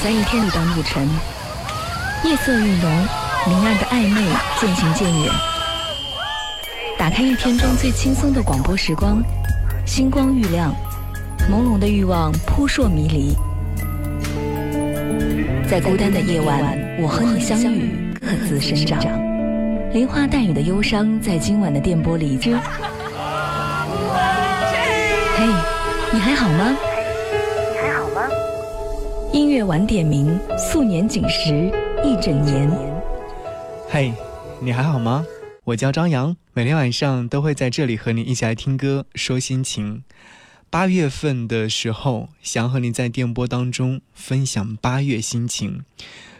在一天里的路程，夜色愈浓，明暗的暧昧渐行渐远。打开一天中最轻松的广播时光，星光愈亮，朦胧的欲望扑朔迷离。在孤单的夜晚，我和你相遇，各自生长。连花带雨的忧伤，在今晚的电波里。嘿，你还好吗？音乐晚点名，素年锦时一整年。嘿，你还好吗？我叫张扬，每天晚上都会在这里和你一起来听歌，说心情。八月份的时候，想和你在电波当中分享八月心情。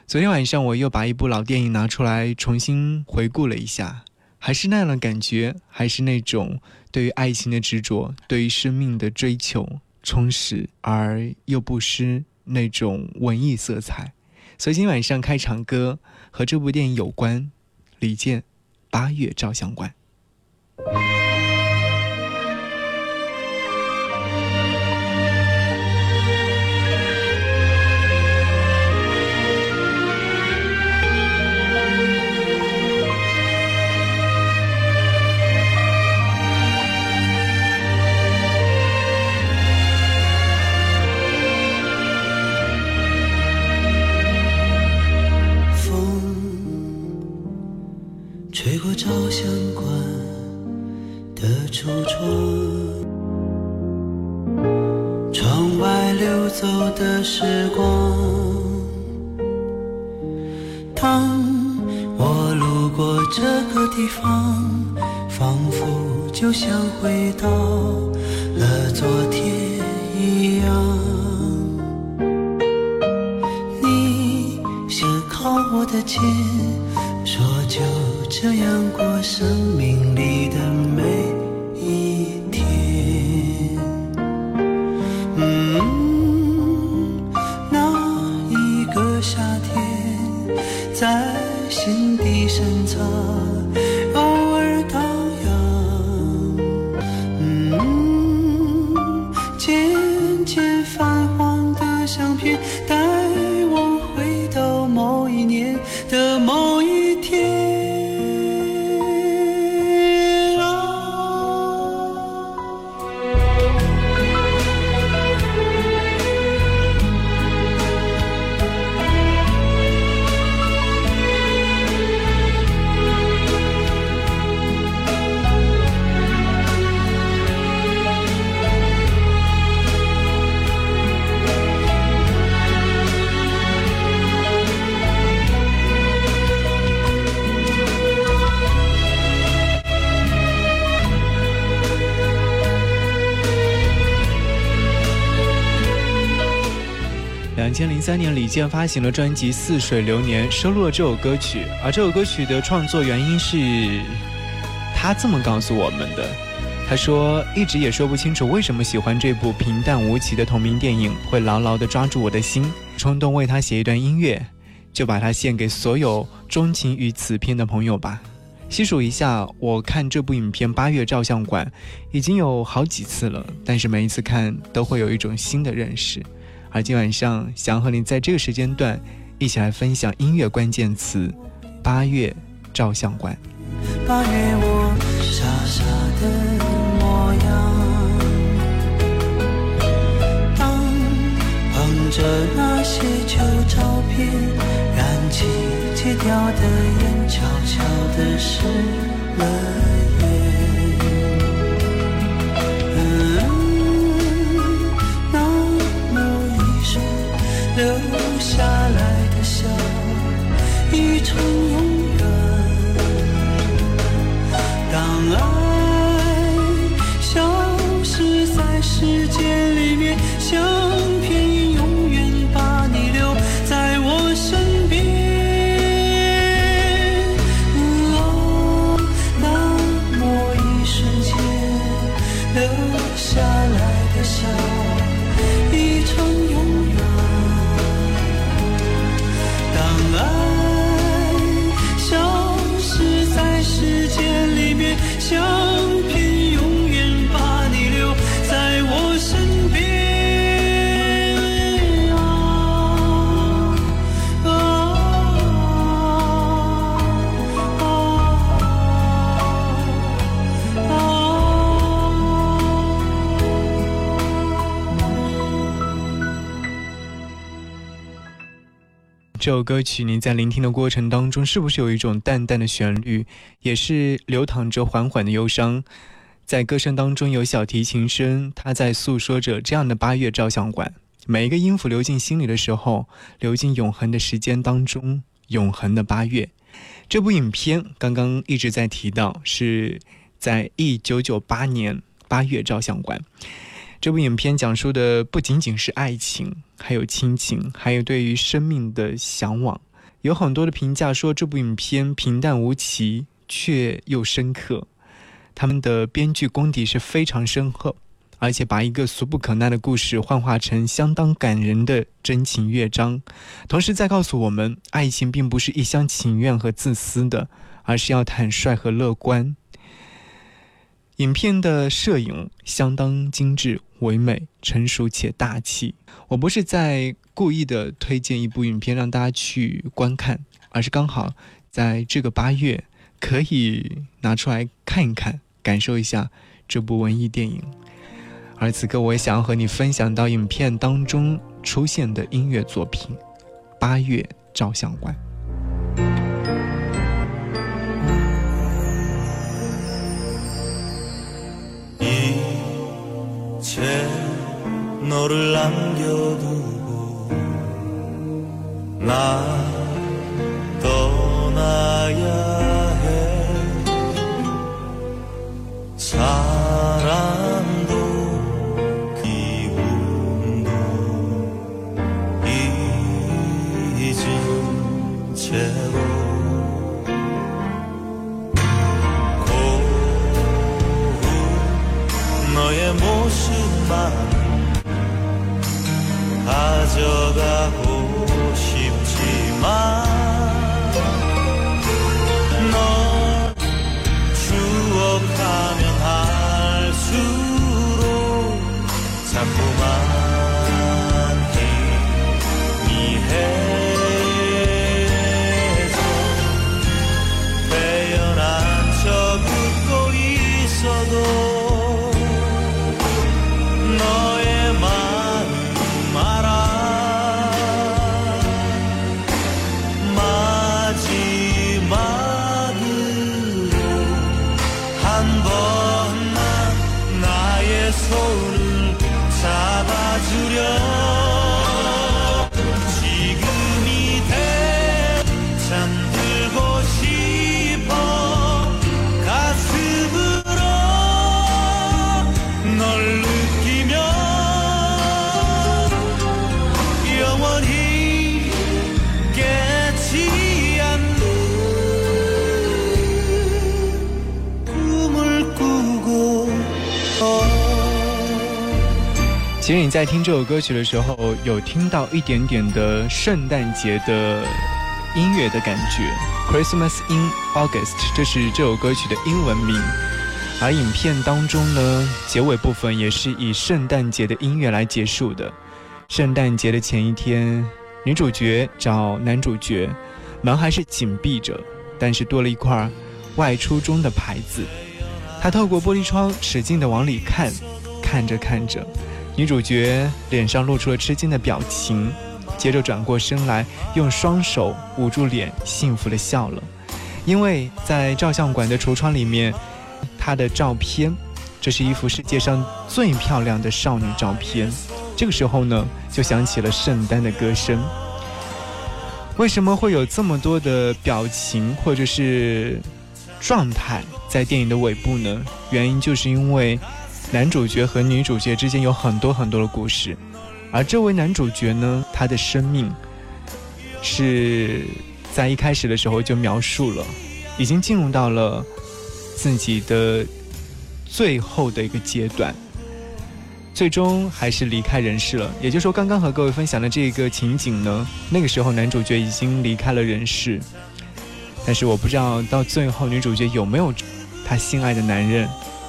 昨天晚上我又把一部老电影拿出来重新回顾了一下，还是那样的感觉，还是那种对于爱情的执着，对于生命的追求，充实而又不失。那种文艺色彩，所以今晚上开场歌和这部电影有关，李健《八月照相馆》。夏天在心底深藏千零三年，李健发行了专辑《似水流年》，收录了这首歌曲。而这首歌曲的创作原因是，他这么告诉我们的：他说，一直也说不清楚为什么喜欢这部平淡无奇的同名电影，会牢牢地抓住我的心，冲动为他写一段音乐，就把它献给所有钟情于此片的朋友吧。细数一下，我看这部影片《八月照相馆》已经有好几次了，但是每一次看都会有一种新的认识。而今晚上想和你在这个时间段一起来分享音乐关键词八月照相馆。八月我傻傻的模样当捧着那些旧照片燃起戒掉的烟悄悄的湿了就这首歌曲，你在聆听的过程当中，是不是有一种淡淡的旋律，也是流淌着缓缓的忧伤？在歌声当中有小提琴声，它在诉说着这样的八月照相馆。每一个音符流进心里的时候，流进永恒的时间当中，永恒的八月。这部影片刚刚一直在提到，是在一九九八年八月照相馆。这部影片讲述的不仅仅是爱情，还有亲情，还有对于生命的向往。有很多的评价说这部影片平淡无奇，却又深刻。他们的编剧功底是非常深厚，而且把一个俗不可耐的故事幻化成相当感人的真情乐章，同时在告诉我们，爱情并不是一厢情愿和自私的，而是要坦率和乐观。影片的摄影相当精致、唯美、成熟且大气。我不是在故意的推荐一部影片让大家去观看，而是刚好在这个八月可以拿出来看一看。感受一下这部文艺电影，而此刻我也想要和你分享到影片当中出现的音乐作品《八月照相馆》。 너를 남겨두고 나 在听这首歌曲的时候，有听到一点点的圣诞节的音乐的感觉，《Christmas in August》这是这首歌曲的英文名。而影片当中呢，结尾部分也是以圣诞节的音乐来结束的。圣诞节的前一天，女主角找男主角，门还是紧闭着，但是多了一块外出中的牌子。她透过玻璃窗使劲地往里看，看着看着。女主角脸上露出了吃惊的表情，接着转过身来，用双手捂住脸，幸福的笑了。因为在照相馆的橱窗里面，她的照片，这是一幅世界上最漂亮的少女照片。这个时候呢，就响起了圣诞的歌声。为什么会有这么多的表情或者是状态在电影的尾部呢？原因就是因为。男主角和女主角之间有很多很多的故事，而这位男主角呢，他的生命是在一开始的时候就描述了，已经进入到了自己的最后的一个阶段，最终还是离开人世了。也就是说，刚刚和各位分享的这个情景呢，那个时候男主角已经离开了人世，但是我不知道到最后女主角有没有他心爱的男人。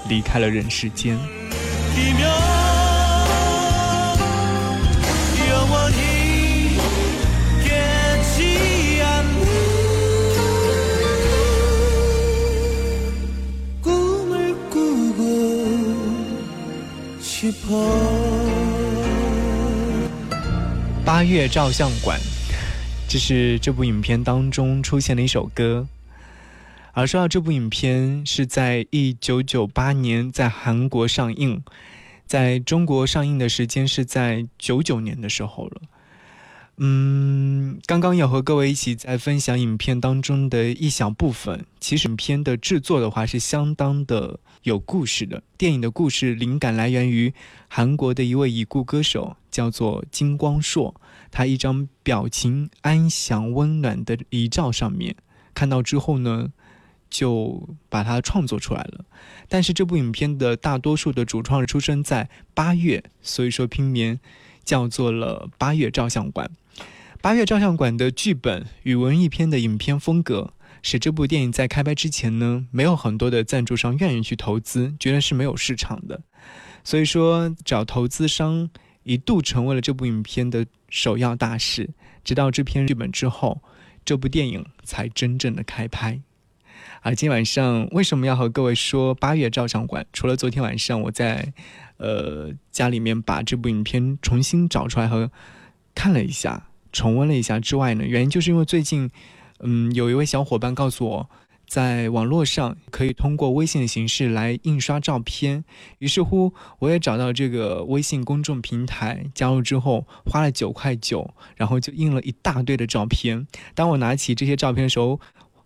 离开了人世间。八月照相馆，这是这部影片当中出现的一首歌。而说到这部影片是在一九九八年在韩国上映，在中国上映的时间是在九九年的时候了。嗯，刚刚要和各位一起在分享影片当中的一小部分。其实影片的制作的话是相当的有故事的。电影的故事灵感来源于韩国的一位已故歌手，叫做金光硕。他一张表情安详温暖的遗照上面，看到之后呢，就把它创作出来了。但是这部影片的大多数的主创出生在八月，所以说拼名叫做了八月照相馆。八月照相馆的剧本与文艺片的影片风格，使这部电影在开拍之前呢，没有很多的赞助商愿意去投资，觉得是没有市场的。所以说，找投资商一度成为了这部影片的首要大事。直到这篇剧本之后，这部电影才真正的开拍。啊今晚上为什么要和各位说八月照相馆？除了昨天晚上我在，呃家里面把这部影片重新找出来和看了一下。重温了一下之外呢，原因就是因为最近，嗯，有一位小伙伴告诉我，在网络上可以通过微信的形式来印刷照片。于是乎，我也找到这个微信公众平台，加入之后花了九块九，然后就印了一大堆的照片。当我拿起这些照片的时候，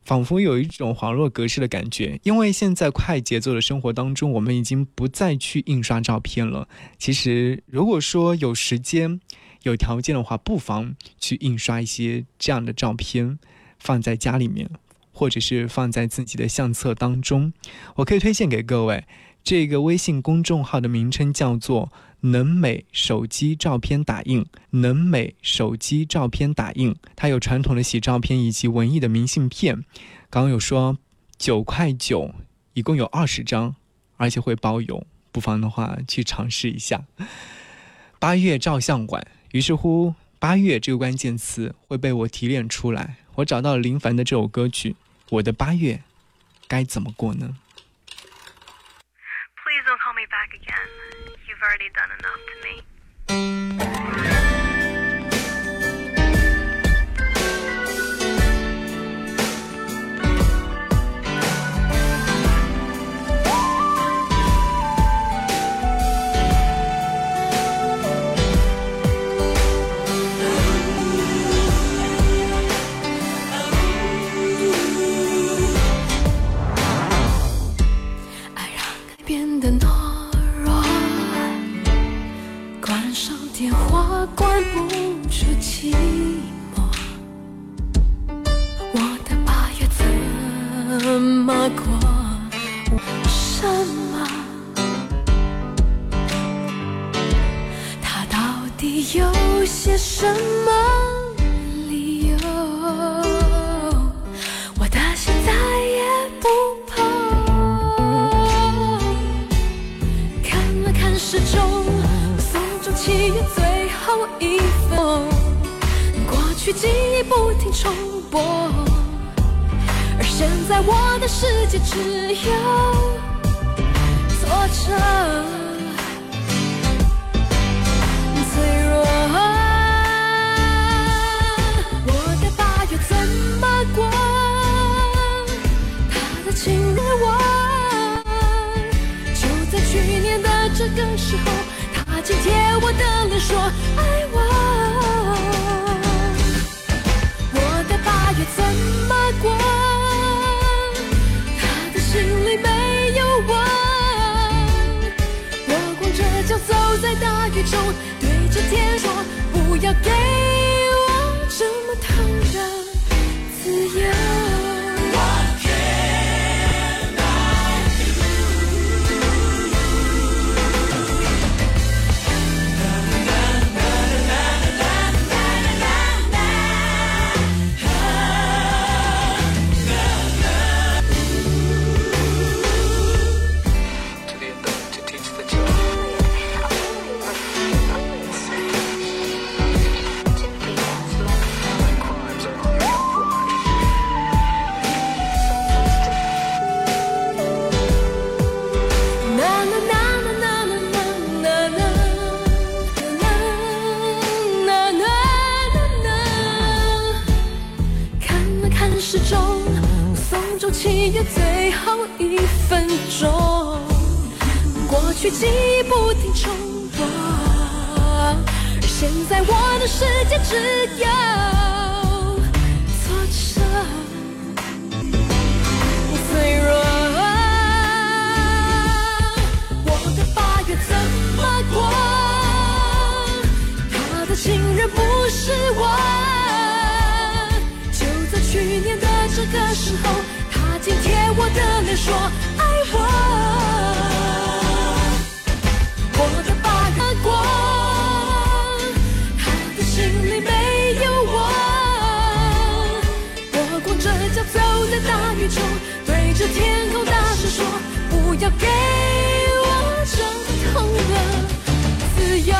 仿佛有一种恍若隔世的感觉。因为现在快节奏的生活当中，我们已经不再去印刷照片了。其实，如果说有时间，有条件的话，不妨去印刷一些这样的照片，放在家里面，或者是放在自己的相册当中。我可以推荐给各位，这个微信公众号的名称叫做“能美手机照片打印”。能美手机照片打印，它有传统的洗照片以及文艺的明信片。刚刚有说九块九，一共有二十张，而且会包邮，不妨的话去尝试一下。八月照相馆。于是乎，八月这个关键词会被我提炼出来。我找到了林凡的这首歌曲《我的八月该怎么过呢》。already done enough to me. 关不住寂寞。我的八月怎么过？什么？他到底有些什么？记忆不停重播，而现在我的世界只有挫折、脆弱。我的爸又怎么过？他的侵略我。就在去年的这个时候，他紧贴我的脸说：「」。your game. 只有挫折。脆弱，我的八月怎么过？他的情人不是我。就在去年的这个时候，他紧贴我的脸说爱。我对着天空大声说不要给我这么痛的自由。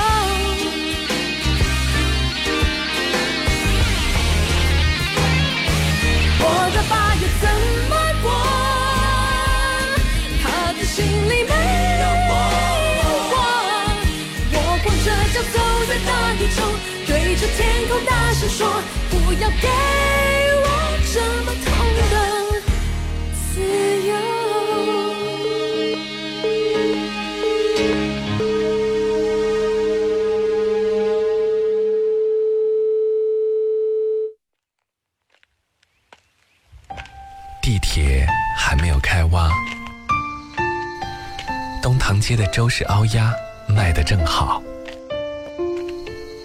我的八月怎么过？他的心里没有我。我光着脚走在大雨中对着天空大声说不要给我这么痛地铁还没有开挖，东塘街的周氏凹鸭卖得正好。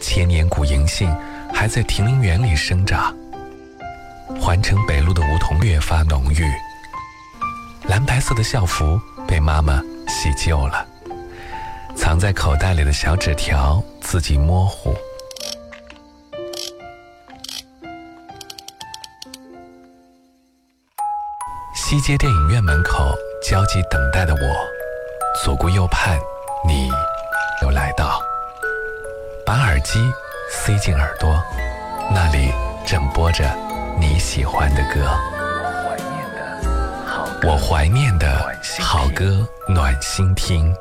千年古银杏还在亭林园里生长，环城北路的梧桐越发浓郁。蓝白色的校服被妈妈洗旧了，藏在口袋里的小纸条字迹模糊。西街电影院门口焦急等待的我，左顾右盼，你又来到。把耳机塞进耳朵，那里正播着你喜欢的歌。我怀念的好歌，暖心听。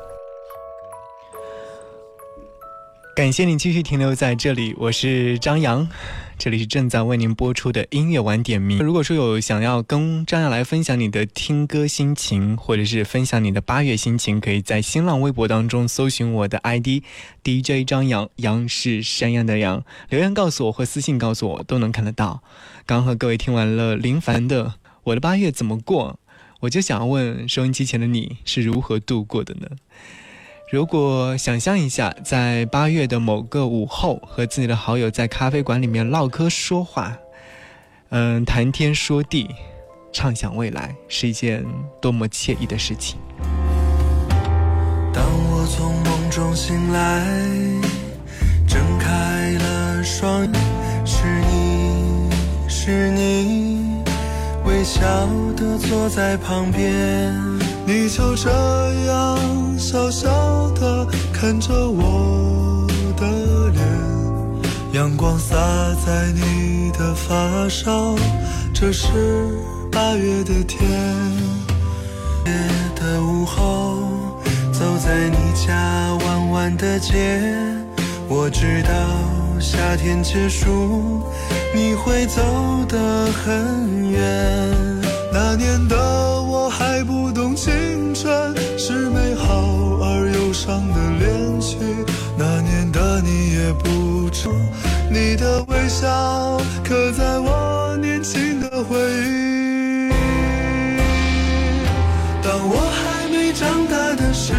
感谢你继续停留在这里，我是张扬。这里是正在为您播出的音乐晚点名。如果说有想要跟张扬来分享你的听歌心情，或者是分享你的八月心情，可以在新浪微博当中搜寻我的 ID DJ 张扬，杨是山羊的羊，留言告诉我或私信告诉我都能看得到。刚和各位听完了林凡的《我的八月怎么过》，我就想问收音机前的你是如何度过的呢？如果想象一下，在八月的某个午后，和自己的好友在咖啡馆里面唠嗑说话，嗯，谈天说地，畅想未来，是一件多么惬意的事情。当我从梦中醒来，睁开了双眼，是你是你，微笑的坐在旁边。你就这样笑笑的看着我的脸，阳光洒在你的发梢，这是八月的天。夜的午后，走在你家弯弯的街，我知道夏天结束，你会走得很远。那年的我还不懂。青春是美好而忧伤的恋曲，那年的你也不知，你的微笑刻在我年轻的回忆。当我还没长大的时候，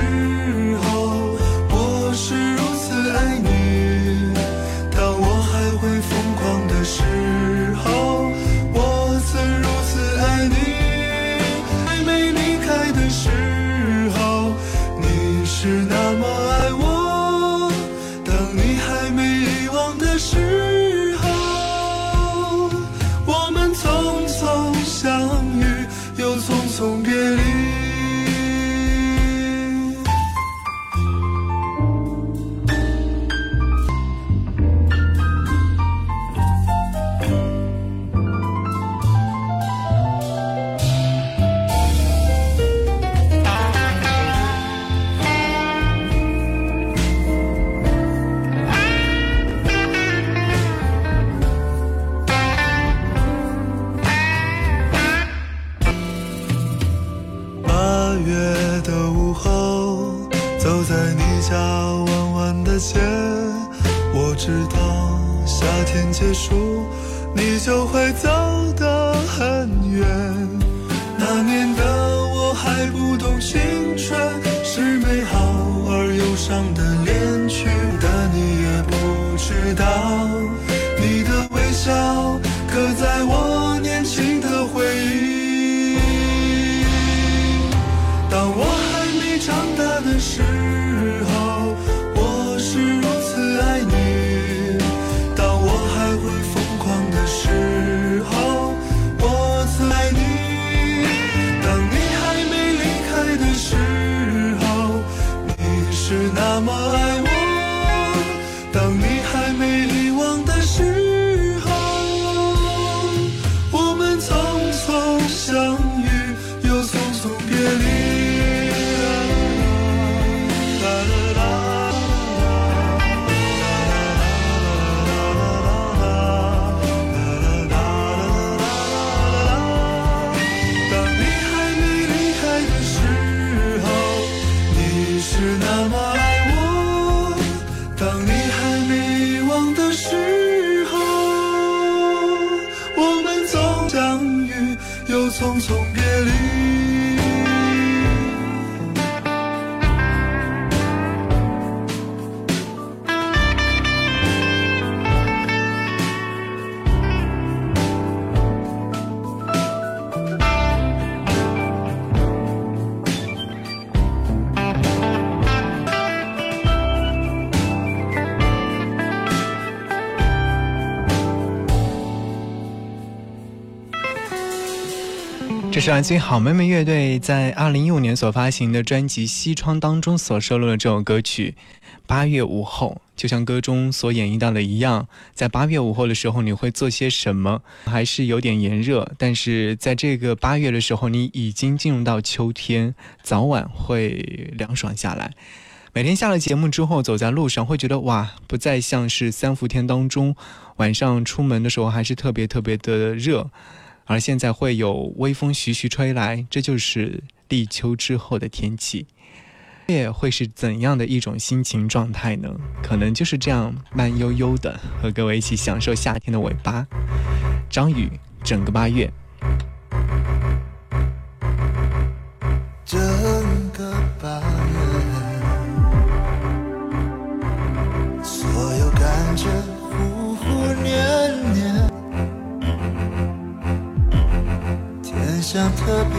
是来自于好妹妹乐队在二零一五年所发行的专辑《西窗》当中所收录的这首歌曲《八月午后》。就像歌中所演绎到的一样，在八月午后的时候，你会做些什么？还是有点炎热，但是在这个八月的时候，你已经进入到秋天，早晚会凉爽下来。每天下了节目之后，走在路上会觉得哇，不再像是三伏天当中晚上出门的时候还是特别特别的热。而现在会有微风徐徐吹来，这就是立秋之后的天气。月会是怎样的一种心情状态呢？可能就是这样慢悠悠的和各位一起享受夏天的尾巴。张宇，整个八月。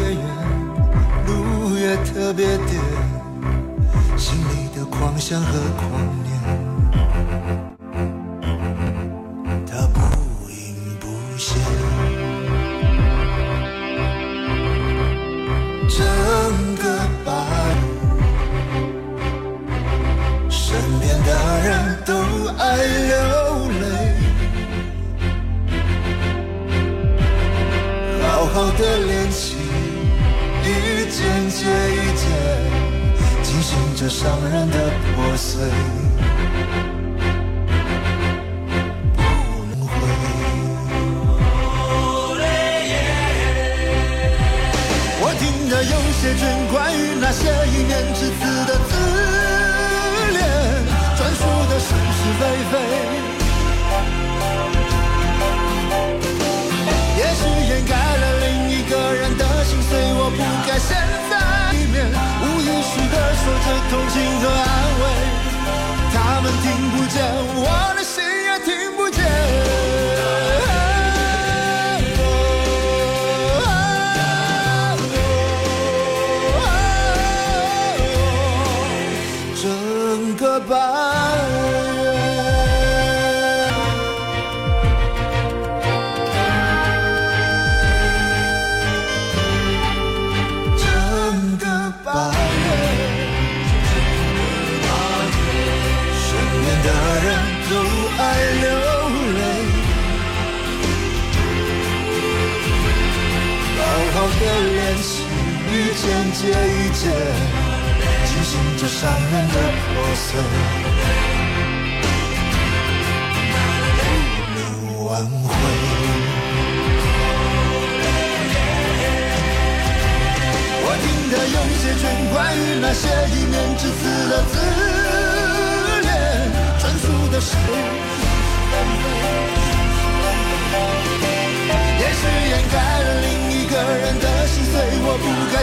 特别那些一面之词的自恋，专属的是是非非。也许掩盖了另一个人的心碎，我不该陷在里面，无意识的说着同情和安慰。他们听不见，我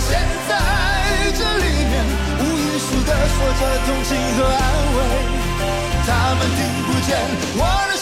不该陷在这里面，无艺术的说着同情和安慰。他们听不见，我的。